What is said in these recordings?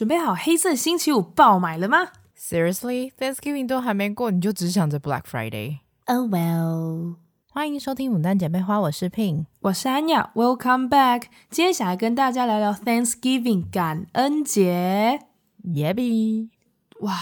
准备好黑色星期五爆买了吗？Seriously, Thanksgiving 都还没过，你就只想着 Black Friday? Oh well. 欢迎收听《牡丹姐妹花》，我是 Pin，我是安雅。Welcome back。今天想来跟大家聊聊 Thanksgiving 感恩节。Yabby，哇，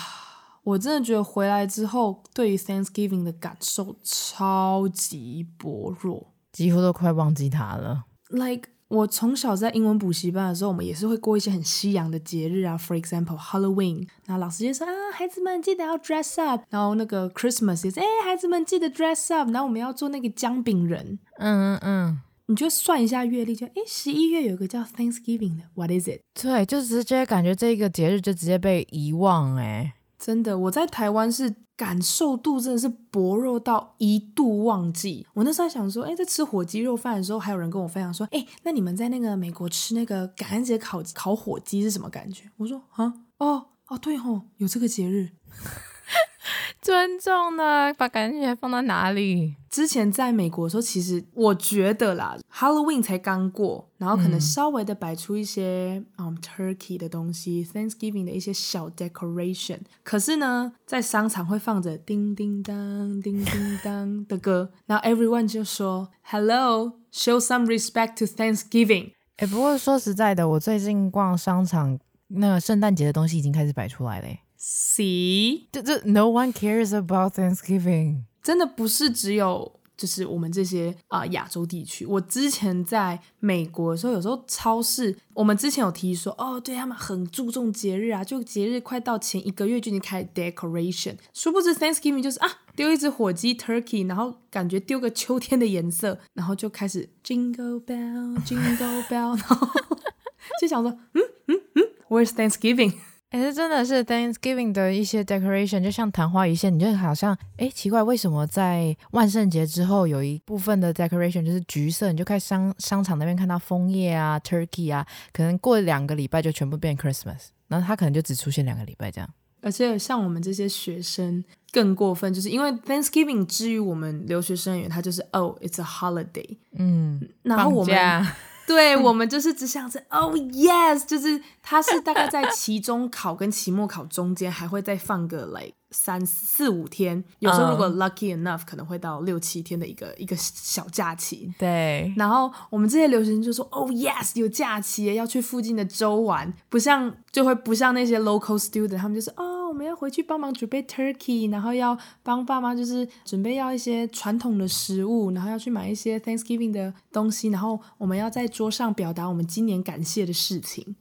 我真的觉得回来之后，对于 Thanksgiving 的感受超级薄弱，几乎都快忘记它了。Like 我从小在英文补习班的时候，我们也是会过一些很西洋的节日啊，For example Halloween，然后老师就说啊，孩子们记得要 dress up，然后那个 Christmas 也是，哎，孩子们记得 dress up，然后我们要做那个姜饼人，嗯嗯嗯，你就算一下月历，就哎，十一月有个叫 Thanksgiving 的，What is it？对，就直接感觉这个节日就直接被遗忘，哎，真的，我在台湾是。感受度真的是薄弱到一度忘记。我那时候还想说，哎，在吃火鸡肉饭的时候，还有人跟我分享说，哎，那你们在那个美国吃那个感恩节烤烤火鸡是什么感觉？我说，啊，哦，哦，对吼，有这个节日。尊重呢？把感恩节放到哪里？之前在美国的时候，其实我觉得啦，Halloween 才刚过，然后可能稍微的摆出一些嗯、um, turkey 的东西，Thanksgiving 的一些小 decoration。可是呢，在商场会放着叮叮当、叮叮当的歌，然后 everyone 就说 Hello，show some respect to Thanksgiving。哎，不过说实在的，我最近逛商场，那个圣诞节的东西已经开始摆出来了。See，这这，No one cares about Thanksgiving。真的不是只有就是我们这些啊、呃、亚洲地区。我之前在美国的时候，有时候超市，我们之前有提说，哦，对他们很注重节日啊，就节日快到前一个月就已经开始 decoration。殊不知 Thanksgiving 就是啊，丢一只火鸡 turkey，然后感觉丢个秋天的颜色，然后就开始 jingle bell jingle bell，然后 就想说，嗯嗯嗯，Where's Thanksgiving？哎，这真的是 Thanksgiving 的一些 decoration，就像昙花一现，你就好像哎，奇怪，为什么在万圣节之后有一部分的 decoration 就是橘色？你就看商商场那边看到枫叶啊、turkey 啊，可能过两个礼拜就全部变 Christmas，然后它可能就只出现两个礼拜这样。而且像我们这些学生更过分，就是因为 Thanksgiving 之于我们留学生而言，它就是 Oh，it's a holiday，嗯，然后我们。对，我们就是只想着哦，yes，就是它是大概在 期中考跟期末考中间，还会再放个 like 三四五天，有时候如果 lucky enough，可能会到六七天的一个一个小假期。对，然后我们这些留学生就说哦，yes，有假期，要去附近的州玩，不像就会不像那些 local student，他们就是哦。我们要回去帮忙准备 turkey，然后要帮爸妈就是准备要一些传统的食物，然后要去买一些 Thanksgiving 的东西，然后我们要在桌上表达我们今年感谢的事情。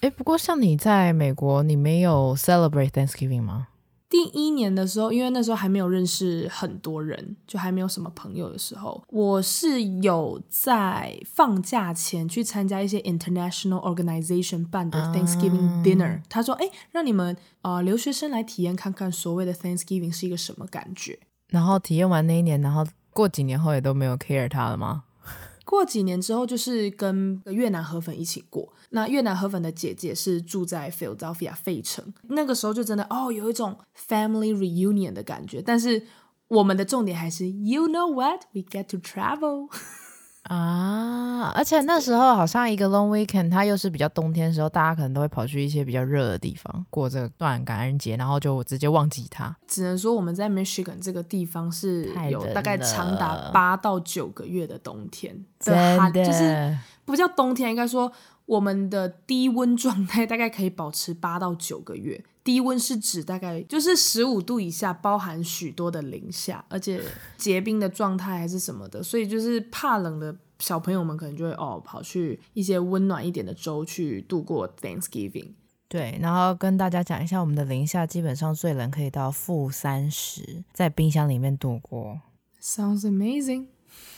诶，不过像你在美国，你没有 celebrate Thanksgiving 吗？第一年的时候，因为那时候还没有认识很多人，就还没有什么朋友的时候，我是有在放假前去参加一些 international organization 办的 Thanksgiving dinner。Uh, 他说：“哎，让你们啊、呃、留学生来体验看看所谓的 Thanksgiving 是一个什么感觉。”然后体验完那一年，然后过几年后也都没有 care 他了吗？过几年之后，就是跟越南河粉一起过。那越南河粉的姐姐是住在 Philadelphia 费城，那个时候就真的哦，有一种 family reunion 的感觉。但是我们的重点还是，you know what，we get to travel。啊！而且那时候好像一个 long weekend，它又是比较冬天的时候，大家可能都会跑去一些比较热的地方过这段感恩节，然后就直接忘记它。只能说我们在 Michigan 这个地方是有大概长达八到九个月的冬天，真的就是不叫冬天，应该说我们的低温状态大概可以保持八到九个月。低温是指大概就是十五度以下，包含许多的零下，而且结冰的状态还是什么的，所以就是怕冷的小朋友们可能就会哦跑去一些温暖一点的州去度过 Thanksgiving。对，然后跟大家讲一下，我们的零下基本上最冷可以到负三十，在冰箱里面度过。Sounds amazing.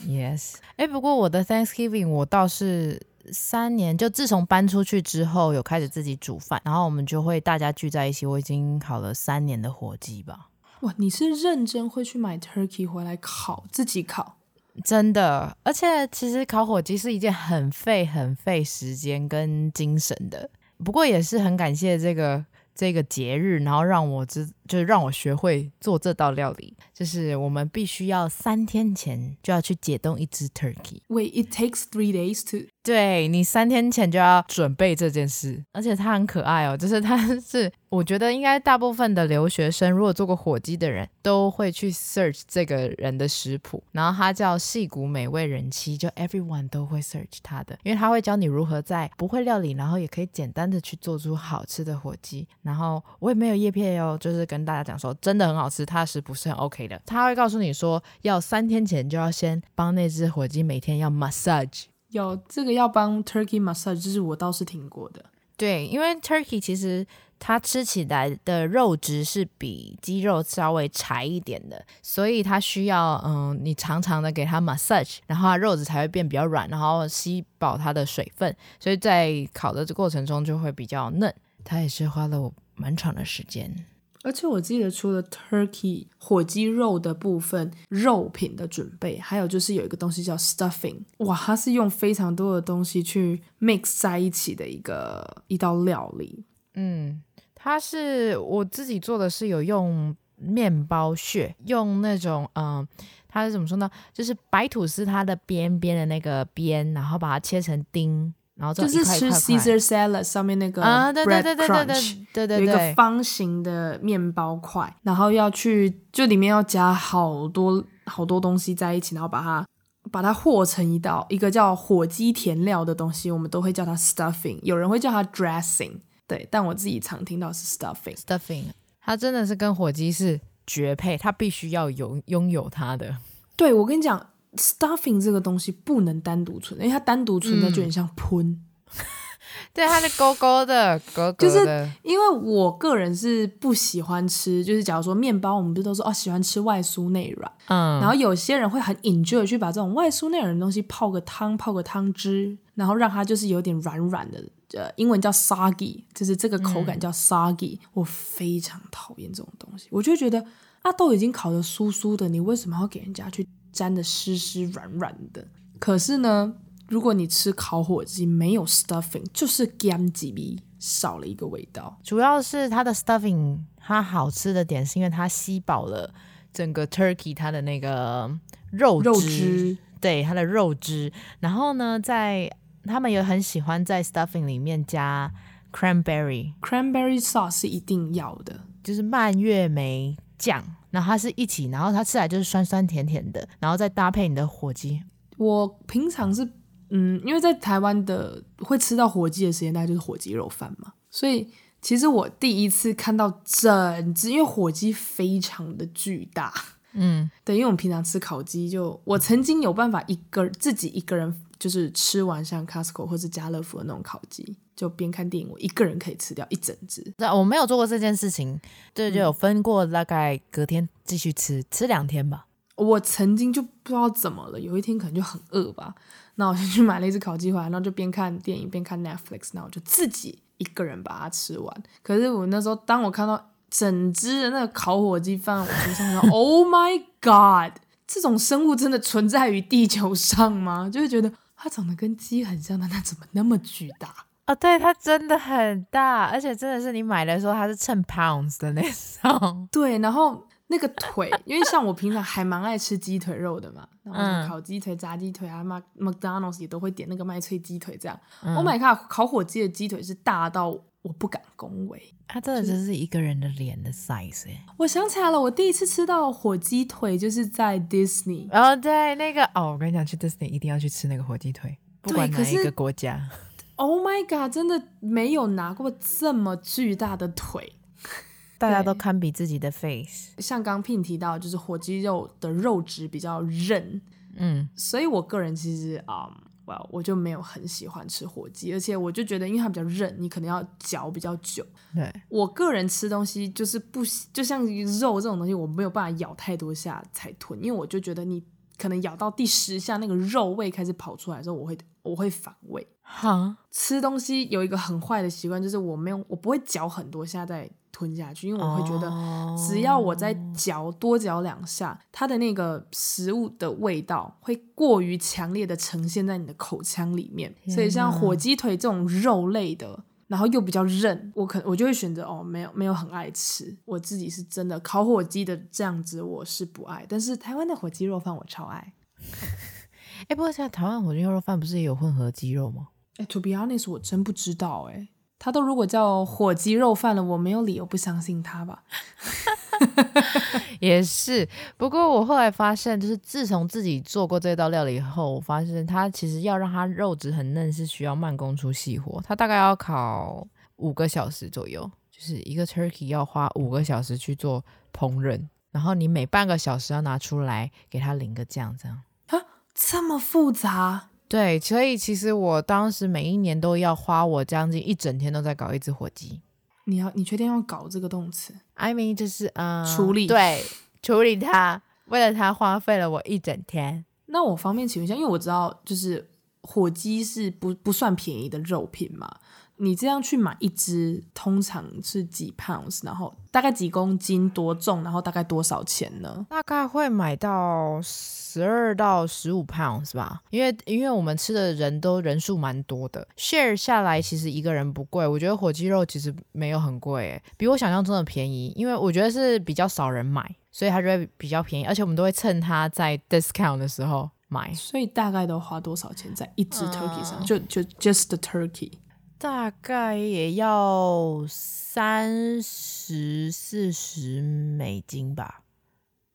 Yes. 哎，不过我的 Thanksgiving 我倒是。三年，就自从搬出去之后，有开始自己煮饭，然后我们就会大家聚在一起。我已经烤了三年的火鸡吧。哇，你是认真会去买 turkey 回来烤，自己烤？真的，而且其实烤火鸡是一件很费、很费时间跟精神的。不过也是很感谢这个这个节日，然后让我知，就是让我学会做这道料理。就是我们必须要三天前就要去解冻一只 turkey。Wait, it takes three days to. 对，你三天前就要准备这件事，而且它很可爱哦。就是它是，我觉得应该大部分的留学生，如果做过火鸡的人都会去 search 这个人的食谱。然后他叫细谷美味人妻，就 everyone 都会 search 他的，因为他会教你如何在不会料理，然后也可以简单的去做出好吃的火鸡。然后我也没有叶片哦，就是跟大家讲说真的很好吃，它的食谱是很 OK 的。他会告诉你说，要三天前就要先帮那只火鸡每天要 massage。有这个要帮 turkey massage，就是我倒是听过的。对，因为 turkey 其实它吃起来的肉质是比鸡肉稍微柴一点的，所以它需要嗯，你常常的给它 massage，然后它肉质才会变比较软，然后吸饱它的水分，所以在烤的过程中就会比较嫩。它也是花了我蛮长的时间。而且我记得，除了 turkey 火鸡肉的部分肉品的准备，还有就是有一个东西叫 stuffing，哇，它是用非常多的东西去 mix 在一起的一个一道料理。嗯，它是我自己做的是有用面包屑，用那种嗯，它是怎么说呢？就是白吐司它的边边的那个边，然后把它切成丁。然后就是吃 Caesar salad 上面那个 bread crunch，对对对，有一个方形的面包块，然后要去就里面要加好多好多东西在一起，然后把它把它和成一道一个叫火鸡填料的东西，我们都会叫它 stuffing，有人会叫它 dressing，对，但我自己常听到是 stuffing。stuffing，它真的是跟火鸡是绝配，它必须要有拥有它的。对，我跟你讲。Stuffing 这个东西不能单独存，因为它单独存在就很像喷。嗯、对，它是勾勾的，勾勾的。就是因为我个人是不喜欢吃，就是假如说面包，我们不是都说哦喜欢吃外酥内软，嗯，然后有些人会很 enjoy 去把这种外酥内软的东西泡个汤，泡个汤汁，然后让它就是有点软软的，呃，英文叫 soggy，就是这个口感叫 soggy，嗯。我非常讨厌这种东西，我就觉得啊，都已经烤的酥酥的，你为什么要给人家去？粘的湿湿软软的，可是呢，如果你吃烤火鸡没有 stuffing，就是干几米少了一个味道。主要是它的 stuffing，它好吃的点是因为它吸饱了整个 turkey 它的那个肉汁，肉汁，对，它的肉汁。然后呢，在他们也很喜欢在 stuffing 里面加 cranberry，cranberry sauce 是一定要的，就是蔓越莓酱。然后它是一起，然后它吃起来就是酸酸甜甜的，然后再搭配你的火鸡。我平常是，嗯，因为在台湾的会吃到火鸡的时间，大概就是火鸡肉饭嘛，所以其实我第一次看到整只，因为火鸡非常的巨大，嗯，对，因为我们平常吃烤鸡就，我曾经有办法一个自己一个人。就是吃完像 Costco 或是家乐福的那种烤鸡，就边看电影，我一个人可以吃掉一整只。对，我没有做过这件事情，对，就有分过，大概隔天继续吃，吃两天吧。我曾经就不知道怎么了，有一天可能就很饿吧，那我就去买了一只烤鸡回来，然后就边看电影边看 Netflix，那我就自己一个人把它吃完。可是我那时候，当我看到整只的那个烤火鸡放在我桌上，Oh my God！这种生物真的存在于地球上吗？就会觉得。它长得跟鸡很像但它怎么那么巨大？哦，对，它真的很大，而且真的是你买的时候它是称 pounds 的那种。对，然后那个腿，因为像我平常还蛮爱吃鸡腿肉的嘛，然后烤鸡腿、炸鸡腿啊，麦 McDonald's 也都会点那个麦脆鸡腿这样。Oh my god，烤火鸡的鸡腿是大到我不敢恭维，它真的就是一个人的脸的 size。我想起来了，我第一次吃到火鸡腿就是在 Disney。哦，对，那个哦，我跟你讲，去 Disney 一定要去吃那个火鸡腿，不管哪一个国家。Oh my god，真的没有拿过这么巨大的腿，大家都堪比自己的 face。像刚 Pin 提到，就是火鸡肉的肉质比较韧，嗯，所以我个人其实啊。Um, Well, 我就没有很喜欢吃火鸡，而且我就觉得，因为它比较韧，你可能要嚼比较久。对，我个人吃东西就是不，就像肉这种东西，我没有办法咬太多下才吞，因为我就觉得你可能咬到第十下，那个肉味开始跑出来的时候，我会我会反胃。哈，吃东西有一个很坏的习惯，就是我没有，我不会嚼很多下再吞下去，因为我会觉得，只要我再嚼多嚼两下，它的那个食物的味道会过于强烈的呈现在你的口腔里面。所以像火鸡腿这种肉类的，然后又比较韧，我可我就会选择哦，没有没有很爱吃。我自己是真的烤火鸡的这样子，我是不爱。但是台湾的火鸡肉饭我超爱。哎、欸，不过现在台湾火鸡肉饭不是也有混合鸡肉吗？哎，To be honest，我真不知道哎。他都如果叫火鸡肉饭了，我没有理由不相信他吧？也是，不过我后来发现，就是自从自己做过这道料理以后，我发现它其实要让它肉质很嫩是需要慢工出细活，它大概要烤五个小时左右，就是一个 turkey 要花五个小时去做烹饪，然后你每半个小时要拿出来给它淋个酱，这样啊，这么复杂？对，所以其实我当时每一年都要花我将近一整天都在搞一只火鸡。你要你确定要搞这个动词？I mean 就是嗯，处理对，处理它，为了它花费了我一整天。那我方便请问一下，因为我知道就是火鸡是不不算便宜的肉品嘛。你这样去买一只，通常是几 pounds，然后大概几公斤，多重，然后大概多少钱呢？大概会买到十二到十五 pounds 吧，因为因为我们吃的人都人数蛮多的，share 下来其实一个人不贵，我觉得火鸡肉其实没有很贵，诶，比我想象中的便宜，因为我觉得是比较少人买，所以它就会比较便宜，而且我们都会趁它在 discount 的时候买。所以大概都花多少钱在一只 turkey 上？嗯、就就 just the turkey。大概也要三十四十美金吧。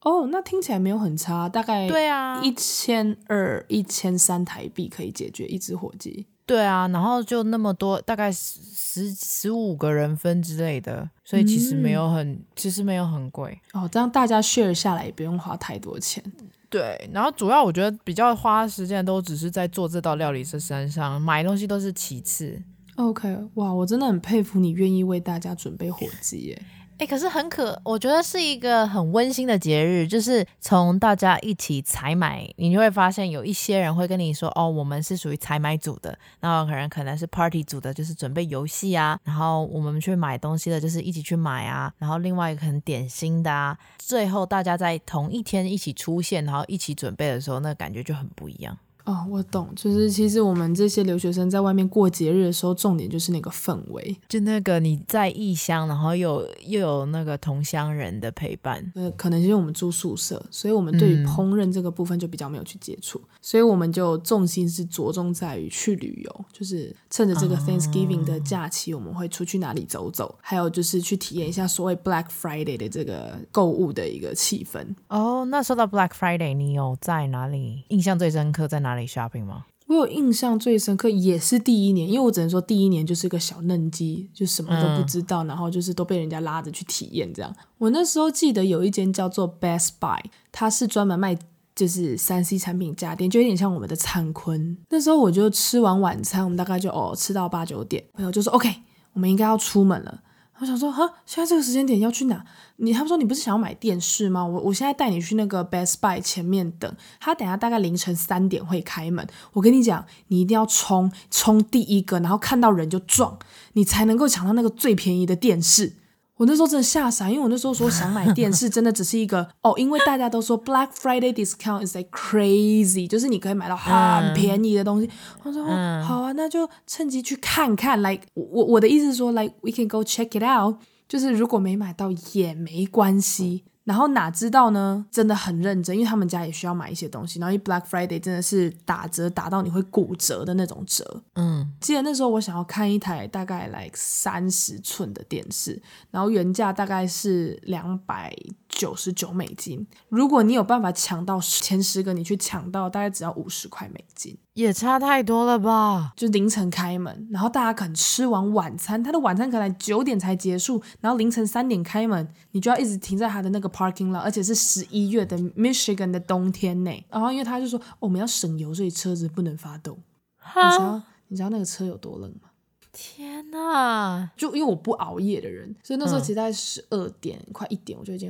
哦，那听起来没有很差，大概对啊，一千二、一千三台币可以解决一只火鸡。对啊，然后就那么多，大概十十五个人分之类的，所以其实没有很，嗯、其实没有很贵。哦，这样大家 share 下来也不用花太多钱。对，然后主要我觉得比较花时间都只是在做这道料理这身上，买东西都是其次。OK，哇，我真的很佩服你愿意为大家准备火鸡耶！哎，可是很可，我觉得是一个很温馨的节日，就是从大家一起采买，你就会发现有一些人会跟你说，哦，我们是属于采买组的，然后可能可能是 party 组的，就是准备游戏啊，然后我们去买东西的，就是一起去买啊，然后另外一个很点心的啊，最后大家在同一天一起出现，然后一起准备的时候，那感觉就很不一样。哦，我懂，就是其实我们这些留学生在外面过节日的时候，重点就是那个氛围，就那个你在异乡，然后又有又有那个同乡人的陪伴。呃，可能因为我们住宿舍，所以我们对于烹饪这个部分就比较没有去接触，嗯、所以我们就重心是着重在于去旅游，就是趁着这个 Thanksgiving 的假期，我们会出去哪里走走，还有就是去体验一下所谓 Black Friday 的这个购物的一个气氛。哦，那说到 Black Friday，你有在哪里印象最深刻？在哪里？shopping 吗？我有印象最深刻也是第一年，因为我只能说第一年就是个小嫩鸡，就什么都不知道，然后就是都被人家拉着去体验这样。我那时候记得有一间叫做 Best Buy，它是专门卖就是三 C 产品家电，就有点像我们的灿坤。那时候我就吃完晚餐，我们大概就哦吃到八九点，朋友就说 OK，我们应该要出门了。我想说，哈，现在这个时间点要去哪？你他们说你不是想要买电视吗？我我现在带你去那个 Best Buy 前面等，他等下大概凌晨三点会开门。我跟你讲，你一定要冲冲第一个，然后看到人就撞，你才能够抢到那个最便宜的电视。我那时候真的吓傻，因为我那时候说想买 电视，真的只是一个哦，因为大家都说 Black Friday discount is like crazy，就是你可以买到很便宜的东西。嗯、我说、哦、好啊，那就趁机去看看。Like 我我的意思是说，like we can go check it out，就是如果没买到也没关系。然后哪知道呢？真的很认真，因为他们家也需要买一些东西。然后一 Black Friday 真的是打折打到你会骨折的那种折。嗯，记得那时候我想要看一台大概来三十寸的电视，然后原价大概是两百九十九美金。如果你有办法抢到前十个，你去抢到大概只要五十块美金。也差太多了吧？就凌晨开门，然后大家可能吃完晚餐，他的晚餐可能九点才结束，然后凌晨三点开门，你就要一直停在他的那个 parking lot，而且是十一月的 Michigan 的冬天呢。然后因为他就说，哦，我们要省油，所以车子不能发动。哈你知道你知道那个车有多冷吗？天哪！就因为我不熬夜的人，所以那时候其实在十二点、嗯、快一点，我就已经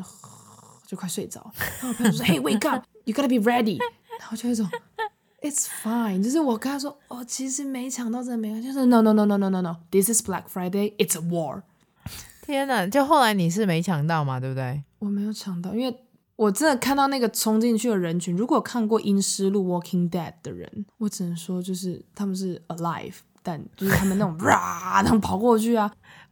就快睡着。然后我朋友说：“Hey, wake up! You gotta be ready。”然后就那种。It's fine，就是我跟他说，哦，其实没抢到真的没关系，就是 no no no no no no no，this is Black Friday，it's a war。天哪，就后来你是没抢到嘛，对不对？我没有抢到，因为我真的看到那个冲进去的人群，如果看过《阴尸路》（Walking Dead） 的人，我只能说就是他们是 alive，但就是他们那种哇，然后跑过去啊，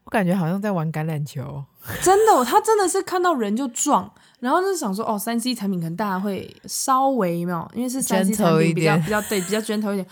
我感觉好像在玩橄榄球。真的，他真的是看到人就撞。然后就是想说，哦，三 C 产品可能大家会稍微没有，因为是三 C 产品比较比较对比较卷头一点。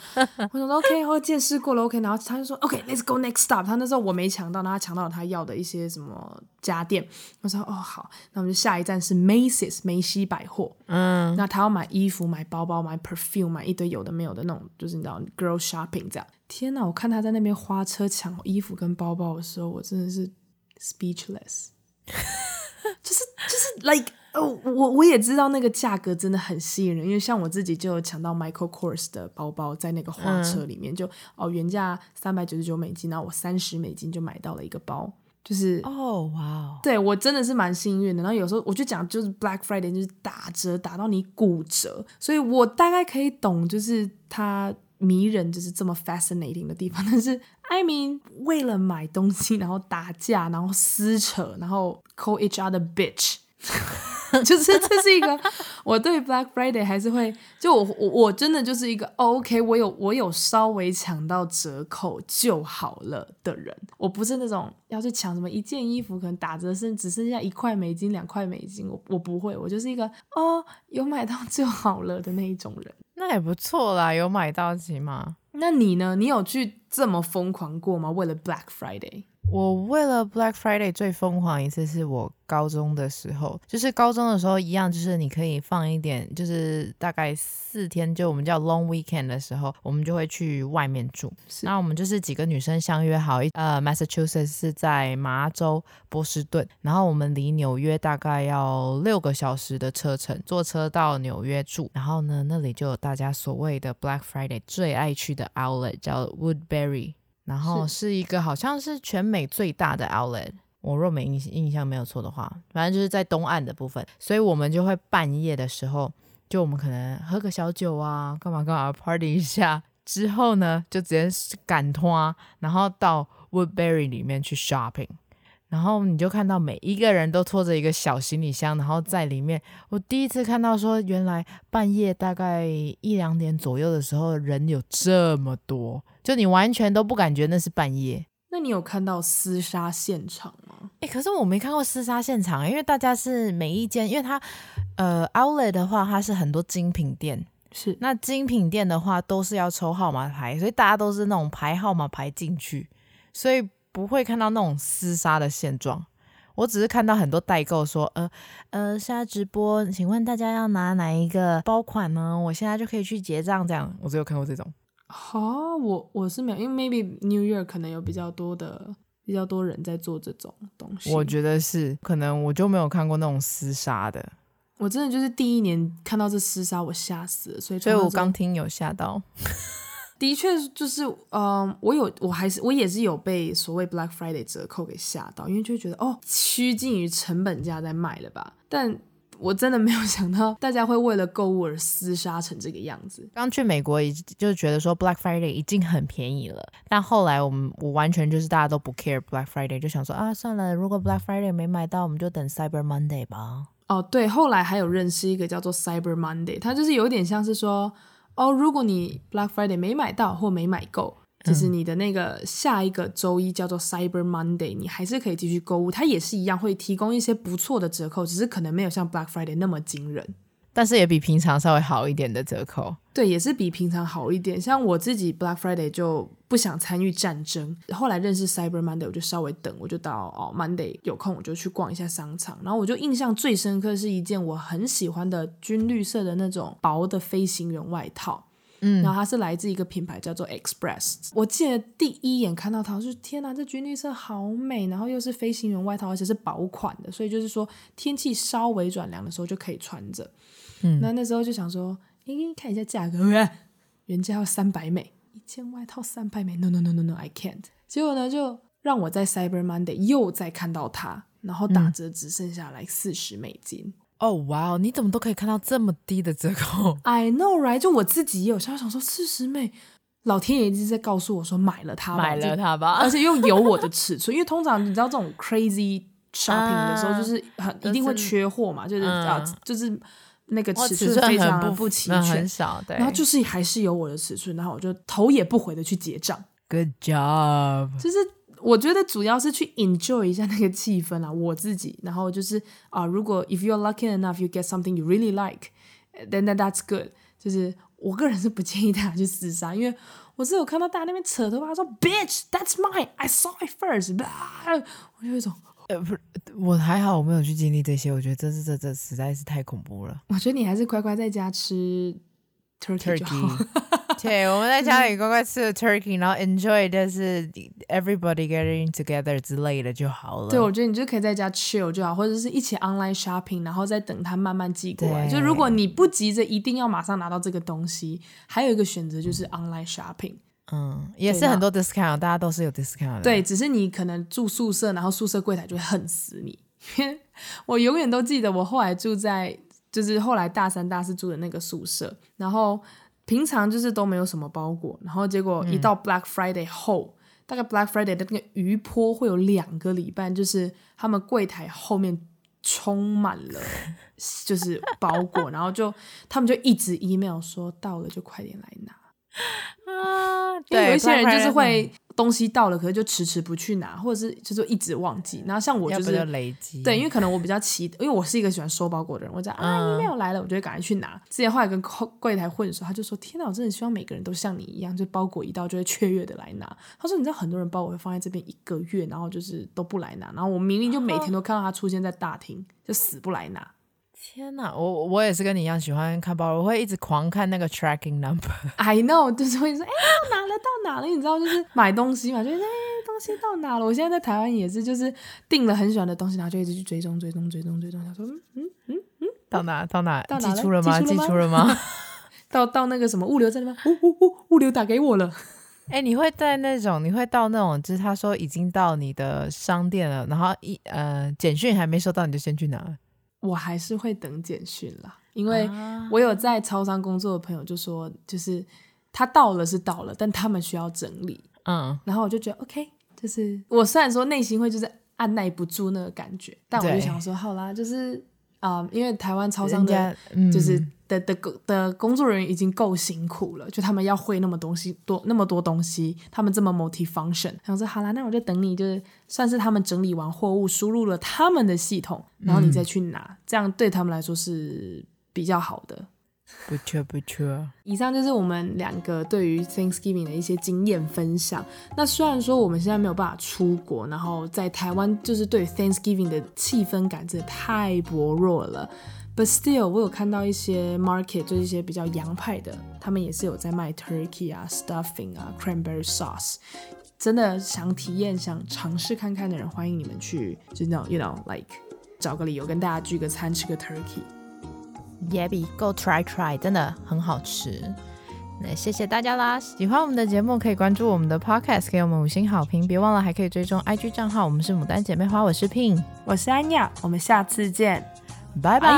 我想说，OK，我见识过了，OK。然后他就说，OK，Let's、okay, go next stop。他那时候我没抢到，然后他抢到了他要的一些什么家电。我说，哦，好，那我们就下一站是 Macy's 梅西百货。嗯，那他要买衣服、买包包、买 perfume、买一堆有的没有的那种，就是你知道 girl shopping 这样。天哪，我看他在那边花车抢衣服跟包包的时候，我真的是 speechless。就是就是 like 哦，我我也知道那个价格真的很吸引人，因为像我自己就有抢到 Michael Kors 的包包，在那个花车里面，嗯、就哦原价三百九十九美金，然后我三十美金就买到了一个包，就是哦哇哦，对我真的是蛮幸运的。然后有时候我就讲，就是 Black Friday 就是打折打到你骨折，所以我大概可以懂，就是它迷人就是这么 fascinating 的地方，但是。I mean，为了买东西，然后打架，然后撕扯，然后 call each other bitch，就是这是一个我对 Black Friday 还是会就我我我真的就是一个 OK，我有我有稍微抢到折扣就好了的人，我不是那种要去抢什么一件衣服可能打折剩只剩下一块美金两块美金，我我不会，我就是一个哦有买到就好了的那一种人，那也不错啦，有买到起码。那你呢？你有去这么疯狂过吗？为了 Black Friday？我为了 Black Friday 最疯狂一次是我高中的时候，就是高中的时候一样，就是你可以放一点，就是大概四天，就我们叫 long weekend 的时候，我们就会去外面住。那我们就是几个女生相约好，呃，Massachusetts 是在麻州波士顿，然后我们离纽约大概要六个小时的车程，坐车到纽约住。然后呢，那里就有大家所谓的 Black Friday 最爱去的 outlet，叫 Woodbury。然后是。一个好像是全美最大的 outlet，我若没印印象没有错的话，反正就是在东岸的部分，所以我们就会半夜的时候，就我们可能喝个小酒啊，干嘛干嘛 party 一下，之后呢就直接赶拖，然后到 Woodbury 里面去 shopping。然后你就看到每一个人都拖着一个小行李箱，然后在里面。我第一次看到说，原来半夜大概一两点左右的时候，人有这么多，就你完全都不感觉那是半夜。那你有看到厮杀现场吗？诶，可是我没看过厮杀现场，因为大家是每一间，因为它呃 Outlet 的话，它是很多精品店，是那精品店的话都是要抽号码牌，所以大家都是那种排号码牌进去，所以。不会看到那种厮杀的现状，我只是看到很多代购说，呃呃，现在直播，请问大家要拿哪一个包款呢？我现在就可以去结账，这样。我只有看过这种。好、哦，我我是没有，因为 maybe New York 可能有比较多的比较多人在做这种东西。我觉得是，可能我就没有看过那种厮杀的。我真的就是第一年看到这厮杀，我吓死了，所以所以我刚听有吓到。的确，就是嗯，我有，我还是我也是有被所谓 Black Friday 折扣给吓到，因为就觉得哦，趋近于成本价在卖了吧？但我真的没有想到大家会为了购物而厮杀成这个样子。刚去美国，就觉得说 Black Friday 已经很便宜了，但后来我们我完全就是大家都不 care Black Friday，就想说啊，算了，如果 Black Friday 没买到，我们就等 Cyber Monday 吧。哦，对，后来还有认识一个叫做 Cyber Monday，它就是有点像是说。哦，如果你 Black Friday 没买到或没买够，就是你的那个下一个周一叫做 Cyber Monday，你还是可以继续购物，它也是一样会提供一些不错的折扣，只是可能没有像 Black Friday 那么惊人。但是也比平常稍微好一点的折扣，对，也是比平常好一点。像我自己 Black Friday 就不想参与战争，后来认识 Cyber Monday，我就稍微等，我就到哦 Monday 有空我就去逛一下商场。然后我就印象最深刻是一件我很喜欢的军绿色的那种薄的飞行员外套，嗯，然后它是来自一个品牌叫做 Express。我记得第一眼看到它，我就天哪，这军绿色好美，然后又是飞行员外套，而且是薄款的，所以就是说天气稍微转凉的时候就可以穿着。嗯，那那时候就想说，诶，看一下价格，原价要三百美，一件外套三百美，no no no no no，I can't。结果呢，就让我在 Cyber Monday 又再看到它，然后打折只剩下来四十美金。哦，哇哦，你怎么都可以看到这么低的折扣？I know right，就我自己也有想想说四十美，老天爷一直在告诉我说买了它吧，买了它吧，而且又有我的尺寸，因为通常你知道这种 crazy shopping 的时候，就是很、uh, 一定会缺货嘛，就是啊，就是。那个尺寸非常不齐全，很少，对。然后就是还是有我的尺寸，然后我就头也不回的去结账，Good job。就是我觉得主要是去 enjoy 一下那个气氛啊，我自己。然后就是啊，如果 if you're lucky enough you get something you really like，then that that's good。就是我个人是不建议大家去厮杀，因为我是有看到大家那边扯头发说 bitch that's mine，I saw it first。我就有一种呃不是，我还好，我没有去经历这些。我觉得这是这这实在是太恐怖了。我觉得你还是乖乖在家吃 turkey 就好。对，我们在家里乖乖吃了 turkey，然后 enjoy 就是 everybody getting together 之类的就好了。对，我觉得你就可以在家 chill 就好，或者是一起 online shopping，然后再等它慢慢寄过来。就如果你不急着一定要马上拿到这个东西，还有一个选择就是 online shopping。嗯，也是很多 discount，大家都是有 discount 的。对，只是你可能住宿舍，然后宿舍柜台就会恨死你。我永远都记得我后来住在，就是后来大三、大四住的那个宿舍，然后。平常就是都没有什么包裹，然后结果一到 Black Friday 后，嗯、大概 Black Friday 的那个余波会有两个礼拜，就是他们柜台后面充满了就是包裹，然后就他们就一直 email 说到了就快点来拿 啊，对，有一些人就是会。东西到了，可是就迟迟不去拿，或者是就是一直忘记。然后像我就是累积，对，因为可能我比较奇，因为我是一个喜欢收包裹的人，我在啊，email 来了，我就会赶快去拿。之前后来跟柜台混的时候，他就说：“天哪，我真的希望每个人都像你一样，就包裹一到就会雀跃的来拿。”他说：“你知道很多人包裹会放在这边一个月，然后就是都不来拿，然后我明明就每天 都看到他出现在大厅，就死不来拿。”天呐，我我也是跟你一样喜欢看包，我会一直狂看那个 tracking number。I know，就是会说，哎、欸，到哪了？到哪了？你知道，就是买东西嘛，就是哎、欸，东西到哪了？我现在在台湾也是，就是订了很喜欢的东西，然后就一直去追踪、追踪、追踪、追踪。他说，嗯嗯嗯嗯，到哪？到哪？到哪寄出了吗？寄出了吗？到到那个什么物流站了吗？呜呜呜，物流打给我了。哎、欸，你会在那种，你会到那种，就是他说已经到你的商店了，然后一呃简讯还没收到，你就先去拿。我还是会等简讯啦，因为我有在超商工作的朋友就说，就是他到了是到了，但他们需要整理，嗯，然后我就觉得 OK，就是我虽然说内心会就是按耐不住那个感觉，但我就想说好啦，就是啊、呃，因为台湾超商的，就是。的的的工作人员已经够辛苦了，就他们要会那么东西多那么多东西，他们这么 multi-function。然后说好啦，那我就等你，就是算是他们整理完货物，输入了他们的系统，然后你再去拿，嗯、这样对他们来说是比较好的。不错不错。以上就是我们两个对于 Thanksgiving 的一些经验分享。那虽然说我们现在没有办法出国，然后在台湾就是对 Thanksgiving 的气氛感真的太薄弱了。But still，我有看到一些 market，就是一些比较洋派的，他们也是有在卖 turkey 啊、stuffing 啊、cranberry sauce。真的想体验、想尝试看看的人，欢迎你们去，就那种 you know like 找个理由跟大家聚个餐，吃个 turkey。Yeah，be，go try try，真的很好吃。那谢谢大家啦！喜欢我们的节目，可以关注我们的 podcast，给我们五星好评。别忘了还可以追踪 IG 账号，我们是牡丹姐妹花，我是 Pin，我是安雅，我们下次见。拜拜。